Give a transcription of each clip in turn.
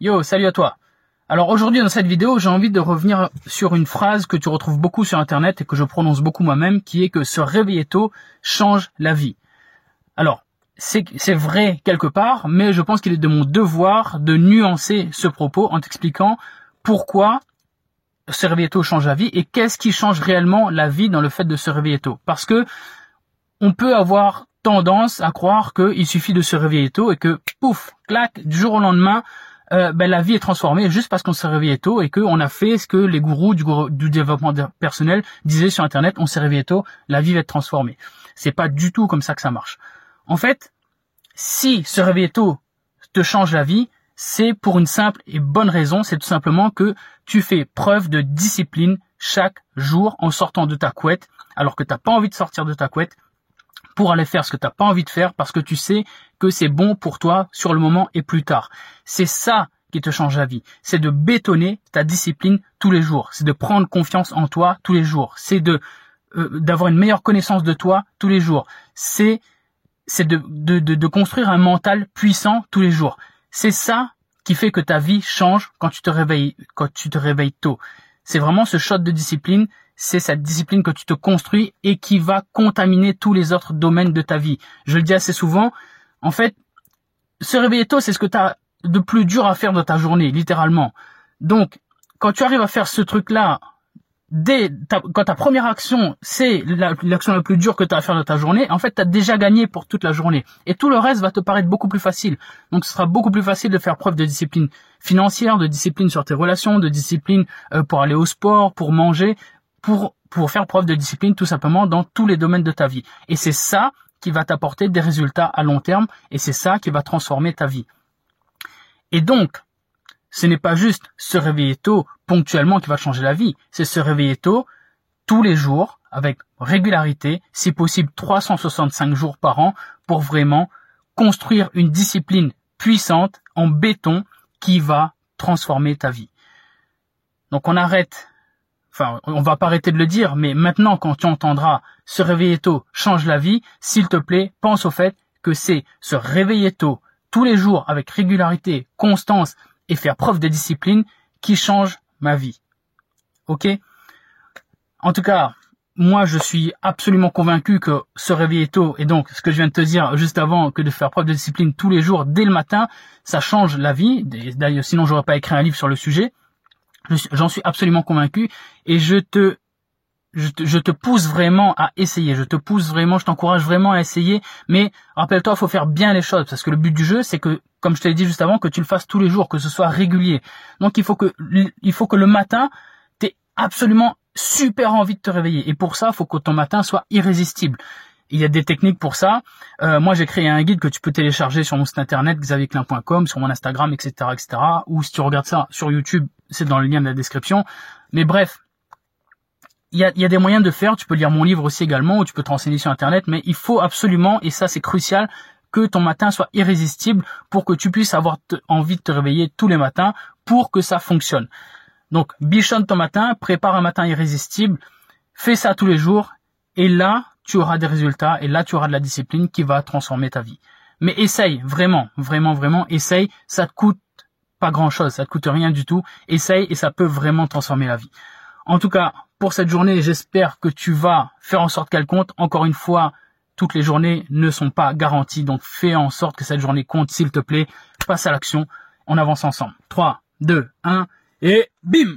Yo, salut à toi alors aujourd'hui dans cette vidéo, j'ai envie de revenir sur une phrase que tu retrouves beaucoup sur internet et que je prononce beaucoup moi-même, qui est que se réveiller tôt change la vie. Alors, c'est vrai quelque part, mais je pense qu'il est de mon devoir de nuancer ce propos en t'expliquant pourquoi se réveiller tôt change la vie et qu'est-ce qui change réellement la vie dans le fait de se réveiller tôt. Parce que on peut avoir tendance à croire qu'il suffit de se réveiller tôt et que pouf, clac, du jour au lendemain, euh, ben, la vie est transformée juste parce qu'on s'est réveillé tôt et qu'on a fait ce que les gourous du, développement personnel disaient sur Internet, on s'est réveillé tôt, la vie va être transformée. C'est pas du tout comme ça que ça marche. En fait, si se réveiller tôt te change la vie, c'est pour une simple et bonne raison, c'est tout simplement que tu fais preuve de discipline chaque jour en sortant de ta couette, alors que t'as pas envie de sortir de ta couette, pour aller faire ce que tu n'as pas envie de faire parce que tu sais que c'est bon pour toi sur le moment et plus tard. C'est ça qui te change la vie. C'est de bétonner ta discipline tous les jours. C'est de prendre confiance en toi tous les jours. C'est de euh, d'avoir une meilleure connaissance de toi tous les jours. C'est c'est de, de, de, de construire un mental puissant tous les jours. C'est ça qui fait que ta vie change quand tu te réveilles quand tu te réveilles tôt. C'est vraiment ce shot de discipline, c'est cette discipline que tu te construis et qui va contaminer tous les autres domaines de ta vie. Je le dis assez souvent, en fait, se réveiller tôt, c'est ce que tu as de plus dur à faire dans ta journée, littéralement. Donc, quand tu arrives à faire ce truc-là, dès ta, quand ta première action, c'est l'action la, plus dure que tu as à faire dans ta journée, en fait, tu as déjà gagné pour toute la journée. Et tout le reste va te paraître beaucoup plus facile. Donc, ce sera beaucoup plus facile de faire preuve de discipline financière, de discipline sur tes relations, de discipline euh, pour aller au sport, pour manger pour, pour faire preuve de discipline tout simplement dans tous les domaines de ta vie. Et c'est ça qui va t'apporter des résultats à long terme et c'est ça qui va transformer ta vie. Et donc, ce n'est pas juste se réveiller tôt ponctuellement qui va changer la vie, c'est se réveiller tôt tous les jours avec régularité, si possible 365 jours par an pour vraiment construire une discipline puissante en béton qui va transformer ta vie. Donc on arrête enfin, on va pas arrêter de le dire, mais maintenant, quand tu entendras se réveiller tôt change la vie, s'il te plaît, pense au fait que c'est se réveiller tôt tous les jours avec régularité, constance et faire preuve de discipline qui change ma vie. Ok? En tout cas, moi, je suis absolument convaincu que se réveiller tôt et donc ce que je viens de te dire juste avant que de faire preuve de discipline tous les jours dès le matin, ça change la vie. D'ailleurs, sinon j'aurais pas écrit un livre sur le sujet. J'en suis absolument convaincu et je te, je te, pousse vraiment à essayer. Je te pousse vraiment, je t'encourage vraiment à essayer. Mais rappelle-toi, il faut faire bien les choses parce que le but du jeu, c'est que, comme je te l'ai dit juste avant, que tu le fasses tous les jours, que ce soit régulier. Donc il faut que, il faut que le matin, t'aies absolument super envie de te réveiller. Et pour ça, il faut que ton matin soit irrésistible. Il y a des techniques pour ça. Euh, moi, j'ai créé un guide que tu peux télécharger sur mon site internet xavierclin.com, sur mon Instagram, etc., etc. Ou si tu regardes ça sur YouTube, c'est dans le lien de la description. Mais bref, il y a, y a, des moyens de faire. Tu peux lire mon livre aussi également, ou tu peux te renseigner sur internet. Mais il faut absolument, et ça c'est crucial, que ton matin soit irrésistible pour que tu puisses avoir envie de te réveiller tous les matins pour que ça fonctionne. Donc, bichonne ton matin, prépare un matin irrésistible, fais ça tous les jours, et là, tu auras des résultats et là tu auras de la discipline qui va transformer ta vie. Mais essaye, vraiment, vraiment, vraiment, essaye, ça te coûte pas grand chose, ça te coûte rien du tout, essaye et ça peut vraiment transformer la vie. En tout cas, pour cette journée, j'espère que tu vas faire en sorte qu'elle compte. Encore une fois, toutes les journées ne sont pas garanties, donc fais en sorte que cette journée compte, s'il te plaît. Passe à l'action, on avance ensemble. 3, 2, 1, et bim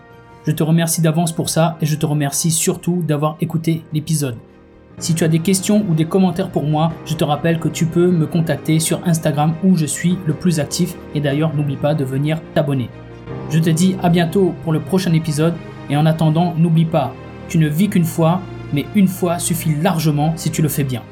Je te remercie d'avance pour ça et je te remercie surtout d'avoir écouté l'épisode. Si tu as des questions ou des commentaires pour moi, je te rappelle que tu peux me contacter sur Instagram où je suis le plus actif et d'ailleurs n'oublie pas de venir t'abonner. Je te dis à bientôt pour le prochain épisode et en attendant n'oublie pas, tu ne vis qu'une fois, mais une fois suffit largement si tu le fais bien.